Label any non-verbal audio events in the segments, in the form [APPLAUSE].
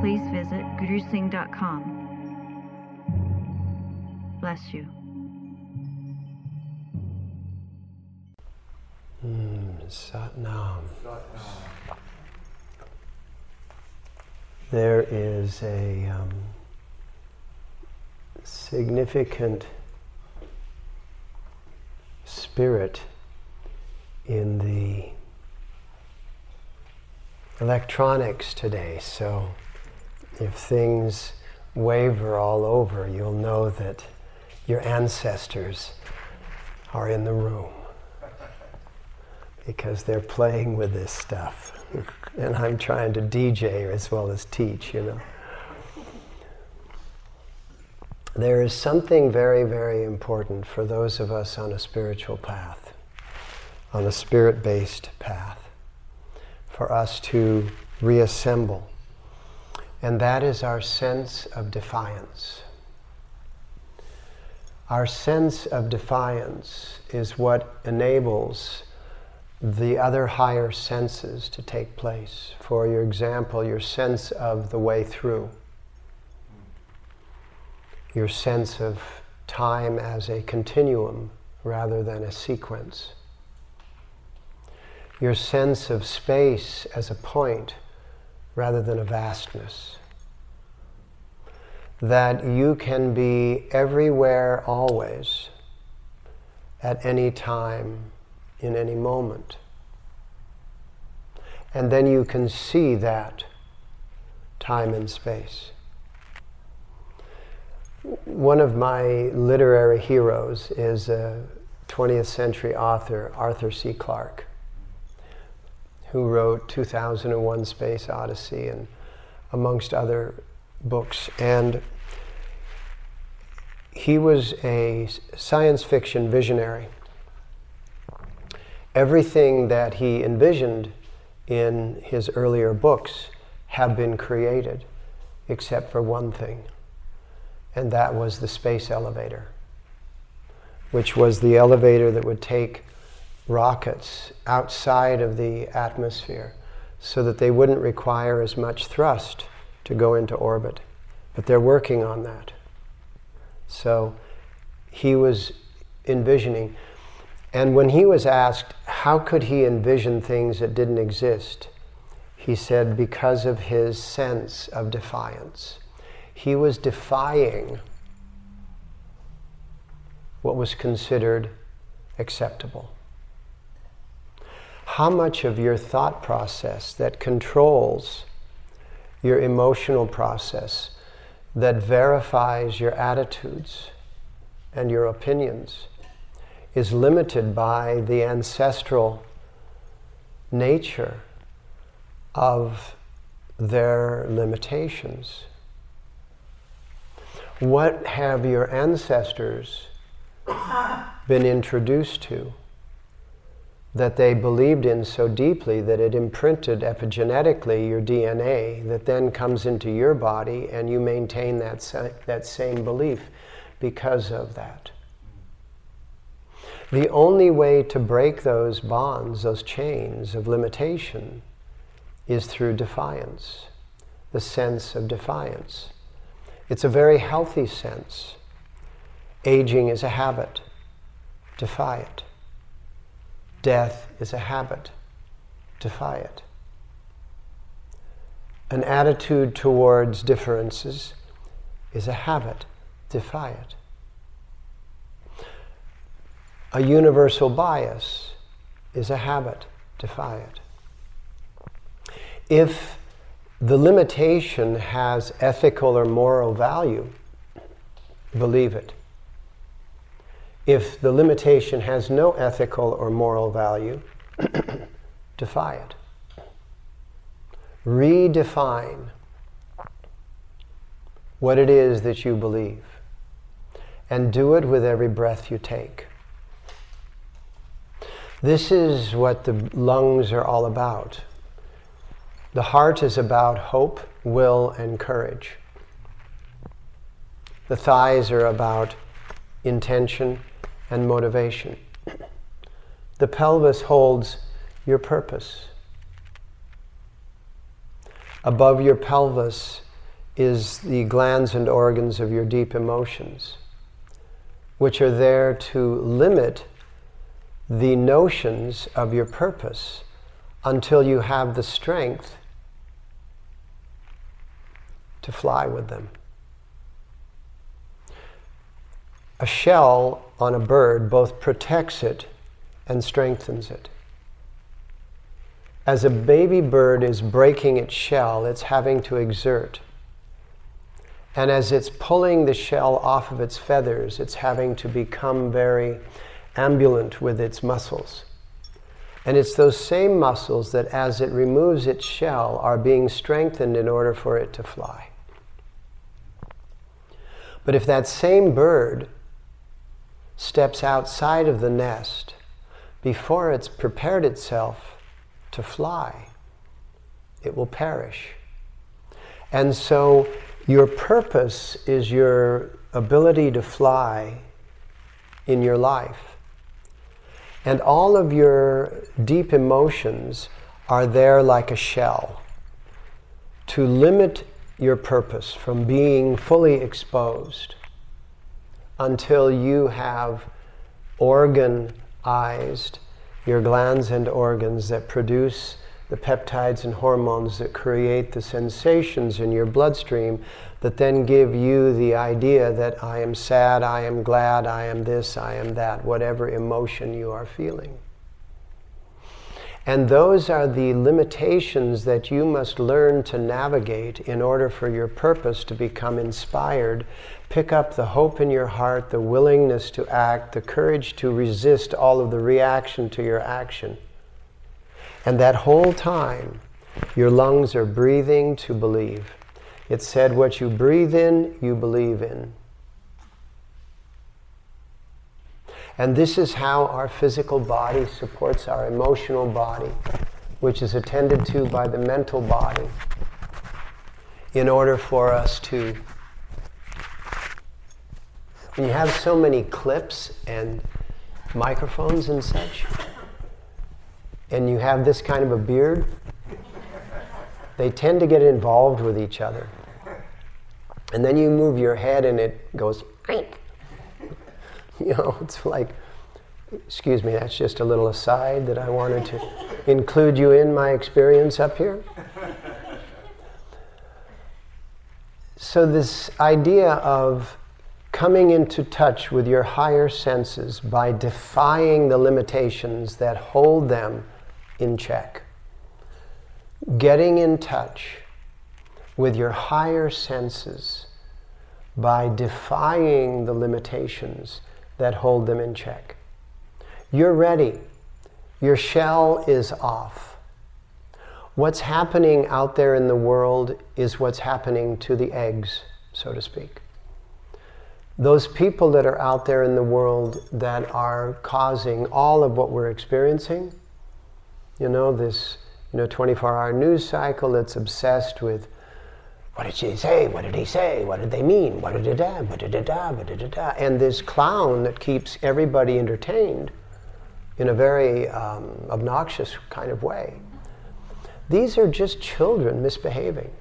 please visit gurusingh.com. Bless you. Mm, Satnam. There is a um, significant spirit in the electronics today. So if things waver all over, you'll know that your ancestors are in the room because they're playing with this stuff. and I'm trying to DJ as well as teach, you know. There is something very, very important for those of us on a spiritual path, on a spirit based path, for us to reassemble. And that is our sense of defiance. Our sense of defiance is what enables the other higher senses to take place. For your example, your sense of the way through, your sense of time as a continuum rather than a sequence, your sense of space as a point rather than a vastness. That you can be everywhere always at any time in any moment. And then you can see that time and space. One of my literary heroes is a 20th century author, Arthur C. Clarke, who wrote 2001 Space Odyssey and amongst other books. And he was a science fiction visionary everything that he envisioned in his earlier books have been created, except for one thing, and that was the space elevator, which was the elevator that would take rockets outside of the atmosphere so that they wouldn't require as much thrust to go into orbit. But they're working on that. So he was envisioning and when he was asked how could he envision things that didn't exist, he said because of his sense of defiance. He was defying what was considered acceptable. How much of your thought process that controls your emotional process, that verifies your attitudes and your opinions, is limited by the ancestral nature of their limitations. What have your ancestors been introduced to that they believed in so deeply that it imprinted epigenetically your DNA that then comes into your body and you maintain that, sa- that same belief because of that? The only way to break those bonds, those chains of limitation, is through defiance, the sense of defiance. It's a very healthy sense. Aging is a habit, defy it. Death is a habit, defy it. An attitude towards differences is a habit, defy it a universal bias is a habit. Defy it. If the limitation has ethical or moral value, believe it. If the limitation has no ethical or moral value, [CLEARS THROAT] defy it. Redefine what it is that you believe. And do it with every breath you take. This is what the lungs are all about. The heart is about hope, will, and courage. The thighs are about intention and motivation. The pelvis holds your purpose. Above your pelvis is the glands and organs of your deep emotions, which are there to limit the notions of your purpose until you have the strength to fly with them. A shell on a bird both protects it and strengthens it. As a baby bird is breaking its shell, it's having to exert. And as it's pulling the shell off of its feathers, it's having to become very ambulant with its muscles. And it's those same muscles that, as it removes its shell, are being strengthened in order for it to fly. But if that same bird steps outside of the nest before it's prepared itself to fly, it will perish. And so, your purpose is your ability to fly in your life. And all of your deep emotions are there like a shell to limit your purpose from being fully exposed until you have organized your glands and organs that produce the peptides and hormones that create the sensations in your bloodstream that then give you the idea that I am sad, I am glad, I am this, I am that, whatever emotion you are feeling. And those are the limitations that you must learn to navigate in order for your purpose to become inspired. Pick up the hope in your heart, the willingness to act, the courage to resist all of the reaction to your action. And that whole time, your lungs are breathing to believe. It said, What you breathe in, you believe in. And this is how our physical body supports our emotional body, which is attended to by the mental body, in order for us to. You have so many clips and microphones and such, and you have this kind of a beard, they tend to get involved with each other. And then you move your head and it goes, [LAUGHS] You know, it's like, excuse me, that's just a little aside that I wanted to include you in my experience up here. So, this idea of coming into touch with your higher senses by defying the limitations that hold them in check, getting in touch with your higher senses by defying the limitations that hold them in check. You're ready. Your shell is off. What's happening out there in the world is what's happening to the eggs, so to speak. Those people that are out there in the world that are causing all of what we're experiencing, you know, this you know, 24 hour news cycle that's obsessed with what did she say? What did he say? What did they mean? What did it da? What did it da? What did it da? And this clown that keeps everybody entertained in a very um, obnoxious kind of way. These are just children misbehaving.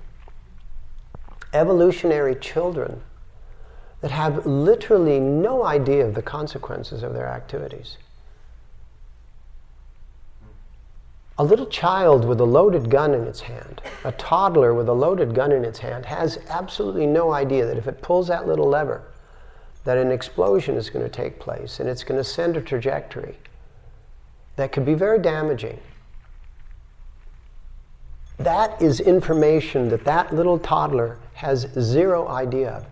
Evolutionary children that have literally no idea of the consequences of their activities. A little child with a loaded gun in its hand, a toddler with a loaded gun in its hand, has absolutely no idea that if it pulls that little lever, that an explosion is going to take place and it's going to send a trajectory that could be very damaging. That is information that that little toddler has zero idea of.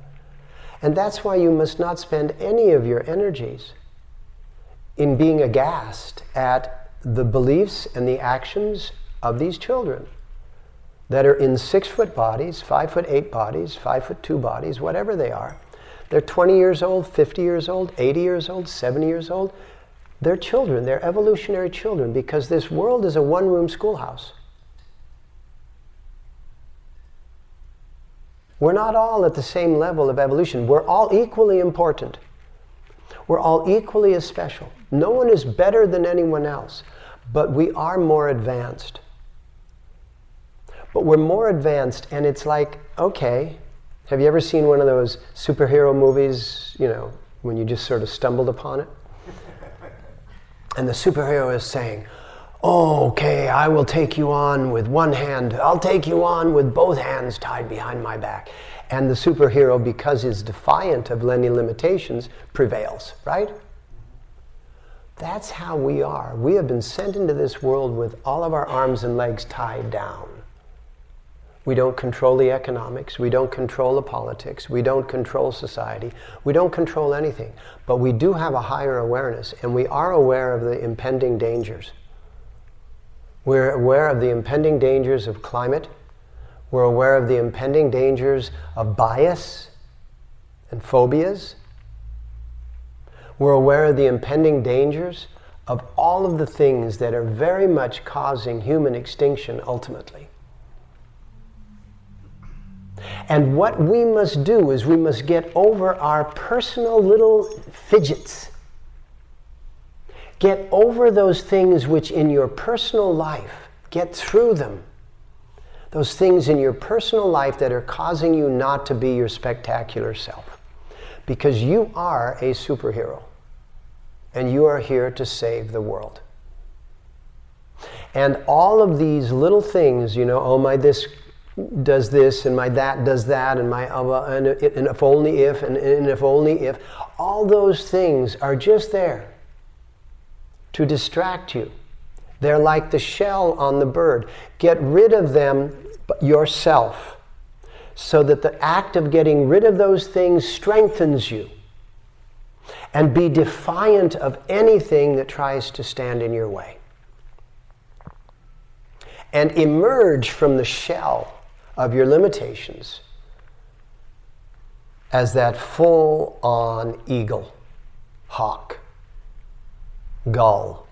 And that's why you must not spend any of your energies in being aghast at the beliefs and the actions of these children. that are in six foot bodies, five foot eight bodies, five foot two bodies, whatever they are. They're 20 years old, 50 years old, 80 years old, 70 years old. They're children, they're evolutionary children because this world is a one room schoolhouse. We're not all at the same level of evolution. We're all equally important. We're all equally as special. No one is better than anyone else, but we are more advanced. But we're more advanced, and it's like, okay, have you ever seen one of those superhero movies, you know, when you just sort of stumbled upon it? And the superhero is saying, okay, I will take you on with one hand. I'll take you on with both hands tied behind my back. And the superhero, because he's defiant of any limitations, prevails, right? That's how we are. We have been sent into this world with all of our arms and legs tied down. We don't control the economics. We don't control the politics. We don't control society. We don't control anything. But we do have a higher awareness, and we are aware of the impending dangers. We're aware of the impending dangers of climate. We're aware of the impending dangers of bias and phobias. We're aware of the impending dangers of all of the things that are very much causing human extinction ultimately. And what we must do is we must get over our personal little fidgets Get over those things which in your personal life, get through them. Those things in your personal life that are causing you not to be your spectacular self. Because you are a superhero. And you are here to save the world. And all of these little things, you know, oh, my this does this, and my that does that, and my uh, and, and if only if, and, and if only if, all those things are just there to distract you. They're like the shell on the bird. Get rid of them yourself so that the act of getting rid of those things strengthens you. And be defiant of anything that tries to stand in your way. And emerge from the shell of your limitations as that full on eagle, hawk gull.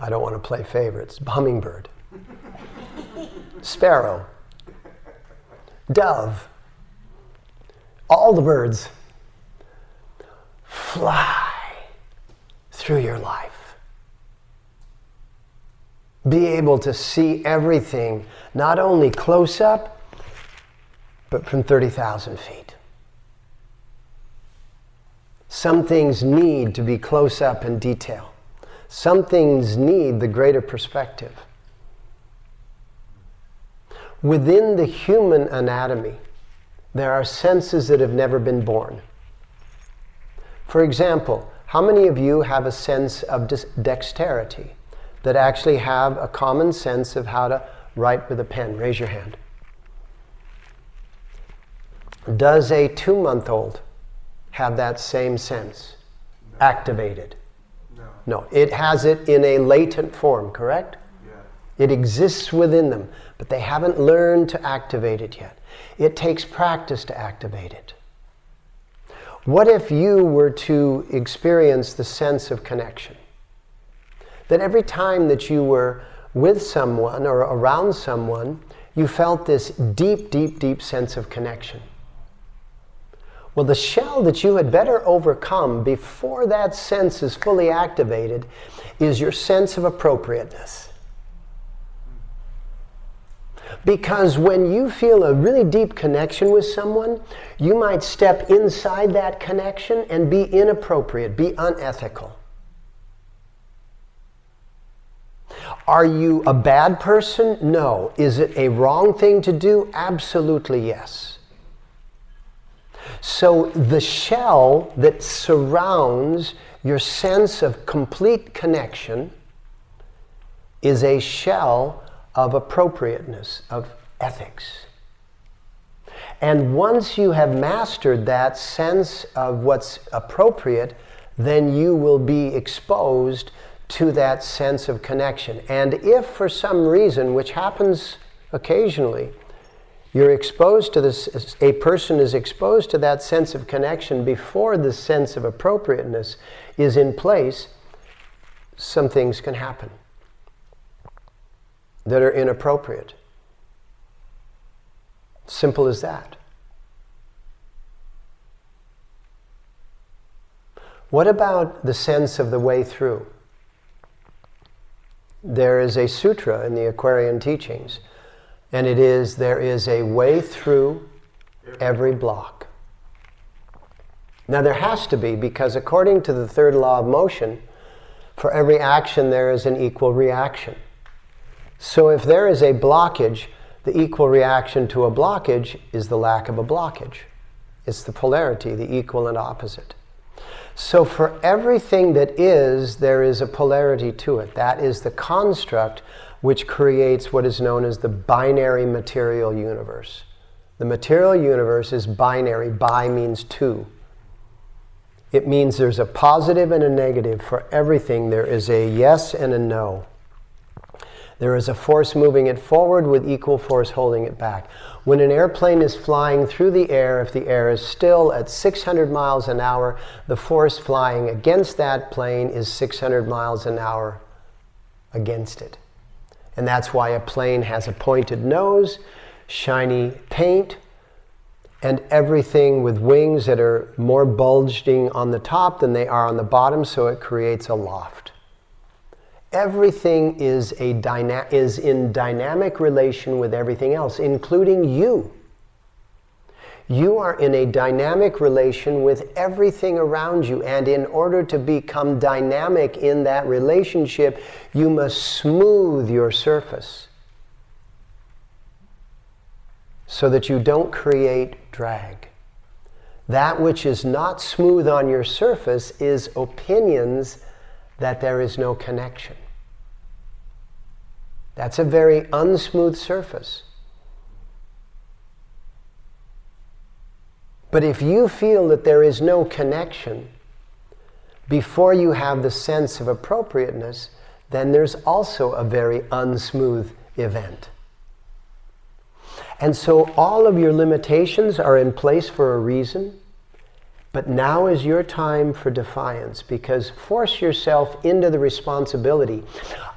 I don't want to play favorites. Hummingbird, [LAUGHS] sparrow, dove, all the birds fly through your life. Be able to see everything, not only close up, but from 30,000 feet. Some things need to be close up in detail. Some things need the greater perspective. Within the human anatomy, there are senses that have never been born. For example, how many of you have a sense of dexterity that actually have a common sense of how to write with a pen? Raise your hand. Does a two month old have that same sense no. activated? No. No. It has it in a latent form, correct? Yeah. It exists within them, but they haven't learned to activate it yet. It takes practice to activate it. What if you were to experience the sense of connection? That every time that you were with someone or around someone, you felt this deep, deep, deep sense of connection. Well, the shell that you had better overcome before that sense is fully activated is your sense of appropriateness. Because when you feel a really deep connection with someone, you might step inside that connection and be inappropriate, be unethical. Are you a bad person? No. Is it a wrong thing to do? Absolutely yes. So the shell that surrounds your sense of complete connection is a shell of appropriateness, of ethics. And once you have mastered that sense of what's appropriate, then you will be exposed to that sense of connection. And if for some reason, which happens occasionally, you're exposed to this, a person is exposed to that sense of connection before the sense of appropriateness is in place, some things can happen that are inappropriate. Simple as that. What about the sense of the way through? There is a sutra in the Aquarian teachings, and it is there is a way through every block. Now, there has to be, because according to the third law of motion, for every action there is an equal reaction. So, if there is a blockage, the equal reaction to a blockage is the lack of a blockage. It's the polarity, the equal and opposite. So, for everything that is, there is a polarity to it. That is the construct which creates what is known as the binary material universe. The material universe is binary. Bi means two. It means there's a positive and a negative. For everything, there is a yes and a no. There is a force moving it forward with equal force holding it back. When an airplane is flying through the air, if the air is still at 600 miles an hour, the force flying against that plane is 600 miles an hour against it. And that's why a plane has a pointed nose, shiny paint, and everything with wings that are more bulging on the top than they are on the bottom, so it creates a loft. Everything is, a dyna- is in dynamic relation with everything else, including you. You are in a dynamic relation with everything around you, and in order to become dynamic in that relationship, you must smooth your surface so that you don't create drag. That which is not smooth on your surface is opinions that there is no connection. That's a very unsmooth surface. But if you feel that there is no connection before you have the sense of appropriateness, then there's also a very unsmooth event. And so all of your limitations are in place for a reason. But now is your time for defiance because force yourself into the responsibility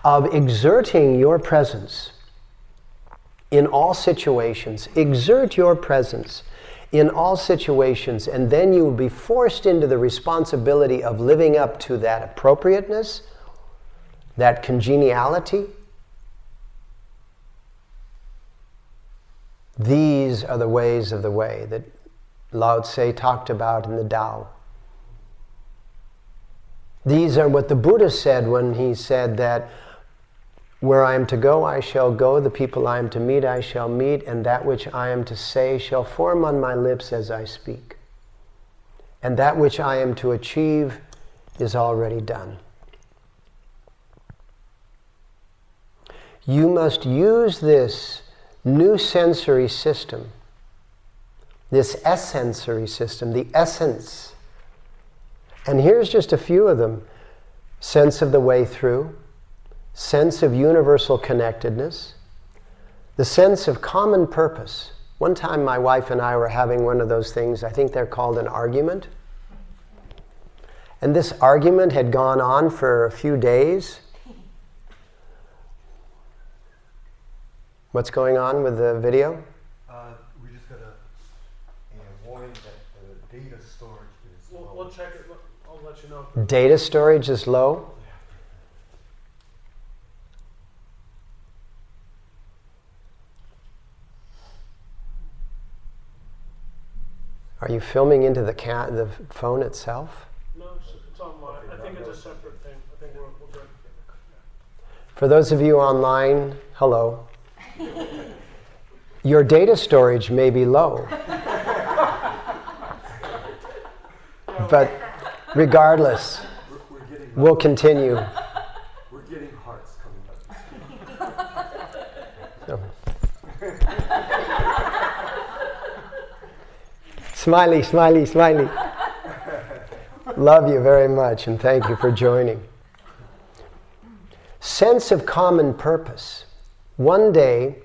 of exerting your presence in all situations. Exert your presence in all situations, and then you will be forced into the responsibility of living up to that appropriateness, that congeniality. These are the ways of the way that Lao Tse talked about in the Tao. These are what the Buddha said when he said that where I am to go, I shall go, the people I am to meet, I shall meet, and that which I am to say shall form on my lips as I speak. And that which I am to achieve is already done. You must use this new sensory system this essensory system, the essence. And here's just a few of them sense of the way through, sense of universal connectedness, the sense of common purpose. One time, my wife and I were having one of those things, I think they're called an argument. And this argument had gone on for a few days. What's going on with the video? check it. I'll let you know. Data storage is low. Are you filming into the cat the phone itself? No, it's, it's online. I think it's a separate thing. I think we're, we're good. For those of you online, hello. Your data storage may be low. [LAUGHS] but regardless, we'll continue. We're getting hearts coming up. So. Smiley, smiley, smiley. Love you very much and thank you for joining. sense of common purpose. One day,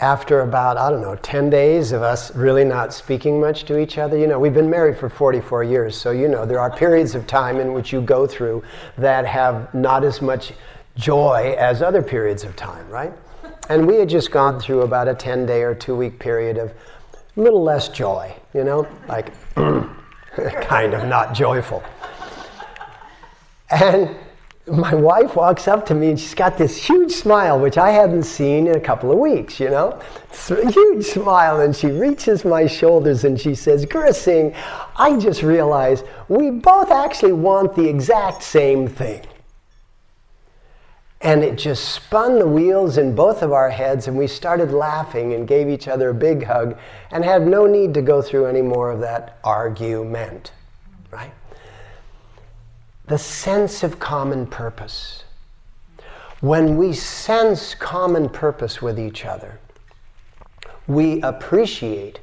after about, I don't know, 10 days of us really not speaking much to each other, you know, we've been married for 44 years, so you know, there are periods of time in which you go through that have not as much joy as other periods of time, right? And we had just gone through about a 10 day or two week period of a little less joy, you know, like [CLEARS THROAT] kind of not joyful. And my wife walks up to me and she's got this huge smile, which I hadn't seen in a couple of weeks, you know? Huge smile, and she reaches my shoulders and she says, Guru I just realized we both actually want the exact same thing. And it just spun the wheels in both of our heads, and we started laughing and gave each other a big hug and had no need to go through any more of that argument, right? the sense of common purpose. When we sense common purpose with each other, we appreciate.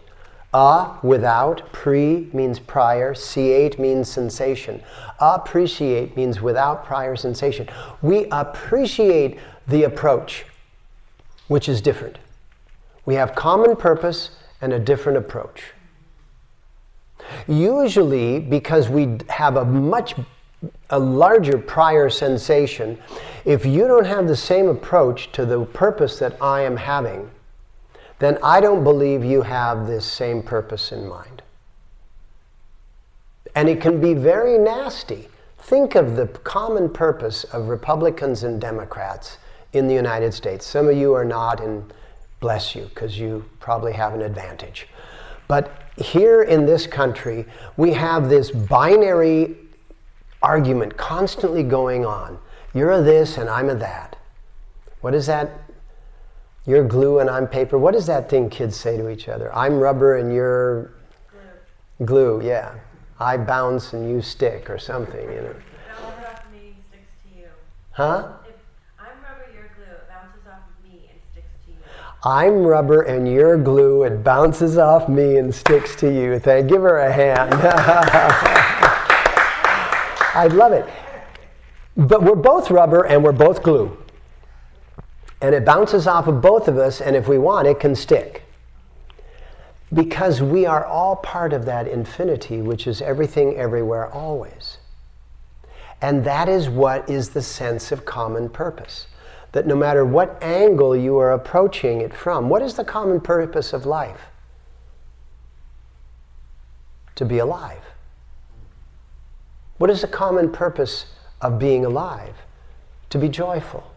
A without, pre means prior, C8 means sensation. Appreciate means without prior sensation. We appreciate the approach, which is different. We have common purpose and a different approach. Usually, because we have a much a larger prior sensation, if you don't have the same approach to the purpose that I am having, then I don't believe you have this same purpose in mind. And it can be very nasty. Think of the common purpose of Republicans and Democrats in the United States. Some of you are not, and bless you, because you probably have an advantage. But here in this country, we have this binary argument constantly going on. You're a this and I'm a that. What is that? You're glue and I'm paper. What does that thing kids say to each other? I'm rubber and you're glue. glue yeah. I bounce and you stick or something, you know. It bounces off me and sticks to you. Huh? I'm rubber you're glue, it bounces off of me and sticks to you're glue. It bounces off me and sticks to you. Thank. Give her a hand. [LAUGHS] I'd love it. But we're both rubber and we're both glue. And it bounces off of both of us, and if we want, it can stick. Because we are all part of that infinity, which is everything, everywhere, always. And that is what is the sense of common purpose. That no matter what angle you are approaching it from, what is the common purpose of life? To be alive. What is the common purpose of being alive? To be joyful,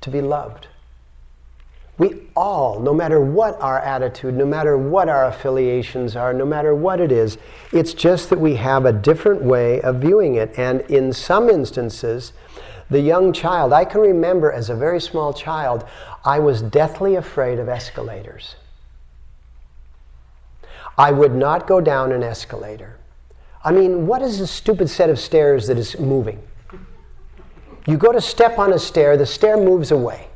to be loved. We all, no matter what our attitude, no matter what our affiliations are, no matter what it is, it's just that we have a different way of viewing it. And in some instances, the young child, I can remember as a very small child, I was deathly afraid of escalators. I would not go down an escalator. I mean, what is a stupid set of stairs that is moving? You go to step on a stair, the stair moves away.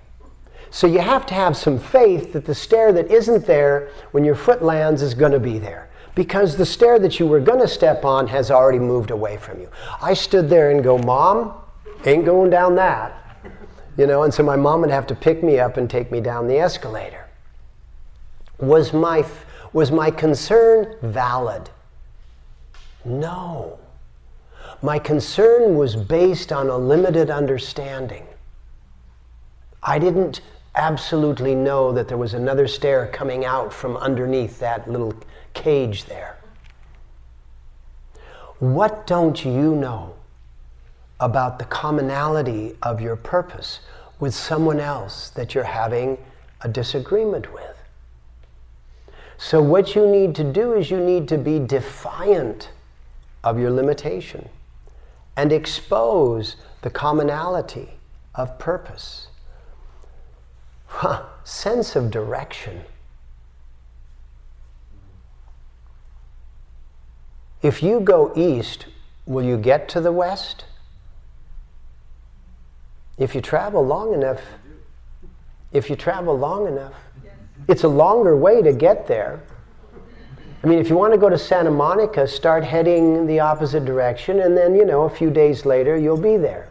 So you have to have some faith that the stair that isn't there when your foot lands is going to be there. Because the stair that you were going to step on has already moved away from you. I stood there and go, Mom, ain't going down that. You know, and so my mom would have to pick me up and take me down the escalator. Was my, was my concern valid? No. My concern was based on a limited understanding. I didn't absolutely know that there was another stair coming out from underneath that little cage there. What don't you know about the commonality of your purpose with someone else that you're having a disagreement with? So, what you need to do is you need to be defiant of your limitation and expose the commonality of purpose. Huh, sense of direction. If you go east, will you get to the west? If you travel long enough, if you travel long enough, it's a longer way to get there, I mean, if you want to go to Santa Monica, start heading the opposite direction, and then, you know, a few days later, you'll be there.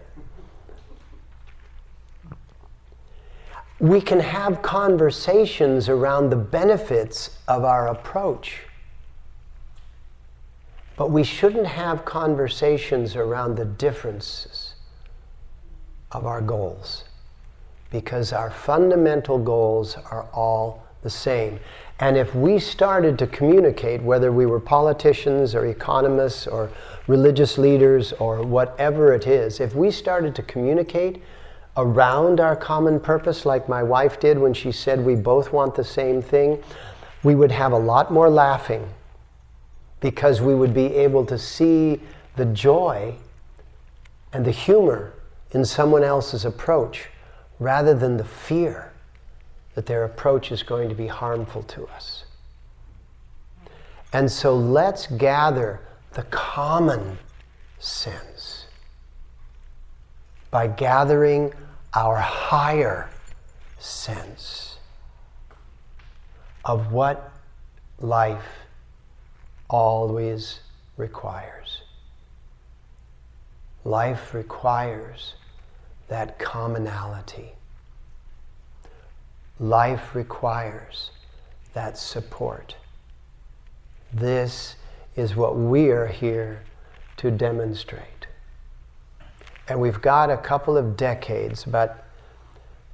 We can have conversations around the benefits of our approach. But we shouldn't have conversations around the differences of our goals because our fundamental goals are all the same. And if we started to communicate, whether we were politicians or economists or religious leaders or whatever it is, if we started to communicate around our common purpose, like my wife did when she said we both want the same thing, we would have a lot more laughing because we would be able to see the joy and the humor in someone else's approach rather than the fear that their approach is going to be harmful to us. And so let's gather the common sense by gathering our higher sense of what life always requires. Life requires that commonality. Life requires that support. This is what we are here to demonstrate. And we've got a couple of decades, about,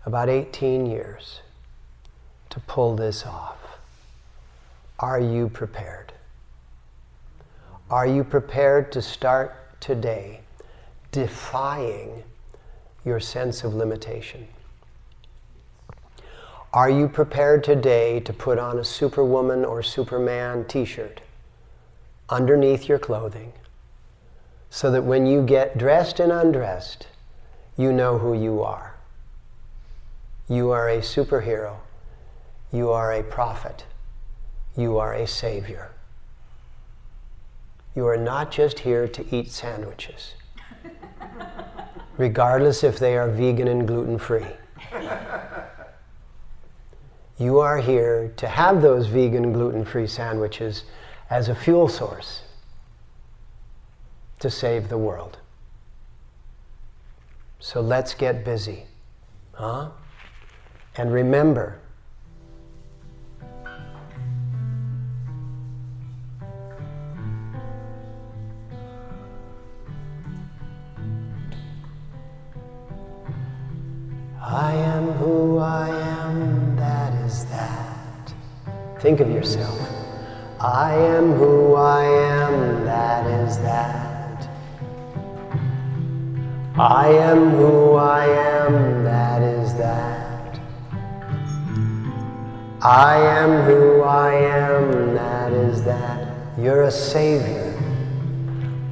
about 18 years, to pull this off. Are you prepared? Are you prepared to start today defying your sense of limitation? Are you prepared today to put on a Superwoman or Superman t shirt underneath your clothing so that when you get dressed and undressed, you know who you are? You are a superhero. You are a prophet. You are a savior. You are not just here to eat sandwiches, [LAUGHS] regardless if they are vegan and gluten free. You are here to have those vegan gluten free sandwiches as a fuel source to save the world. So let's get busy. Huh? And remember, I Think of yourself. I am who I am, that is that. I am who I am, that is that. I am who I am, that is that. You're a savior.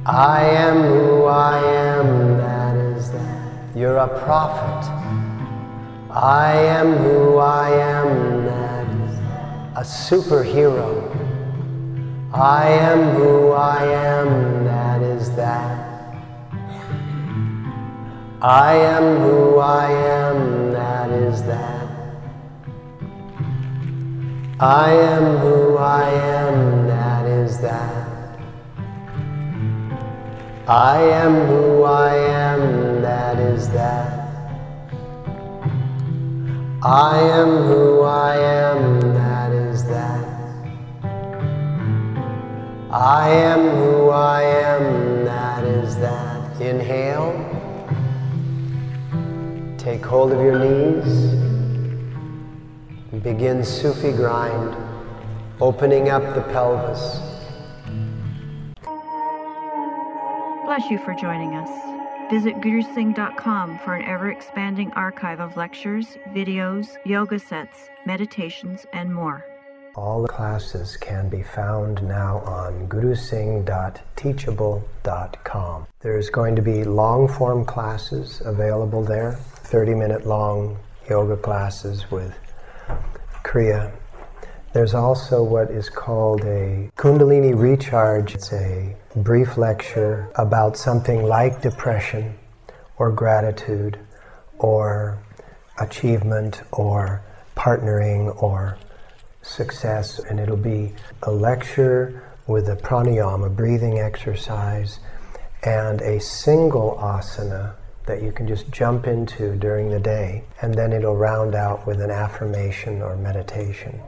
I am who I am, that is that. You're a prophet. I am who I am, superhero. I am who I am, that is that. I am who I am, that is that. I am who I am, that is that. I am who I am, that is that. I am who I am, I am who I am, that is that. Inhale. Take hold of your knees. Begin Sufi grind, opening up the pelvis. Bless you for joining us. Visit gurusingh.com for an ever expanding archive of lectures, videos, yoga sets, meditations, and more. All the classes can be found now on gurusingh.teachable.com. There's going to be long form classes available there, 30 minute long yoga classes with Kriya. There's also what is called a Kundalini Recharge. It's a brief lecture about something like depression or gratitude or achievement or partnering or success. And it'll be a lecture with a pranayama, breathing exercise, and a single asana that you can just jump into during the day, and then it'll round out with an affirmation or meditation.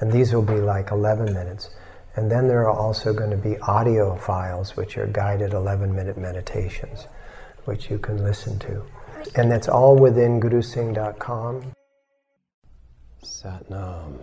And these will be like 11 minutes. And then there are also going to be audio files, which are guided 11 minute meditations, which you can listen to. And that's all within gurusingh.com. Satnam.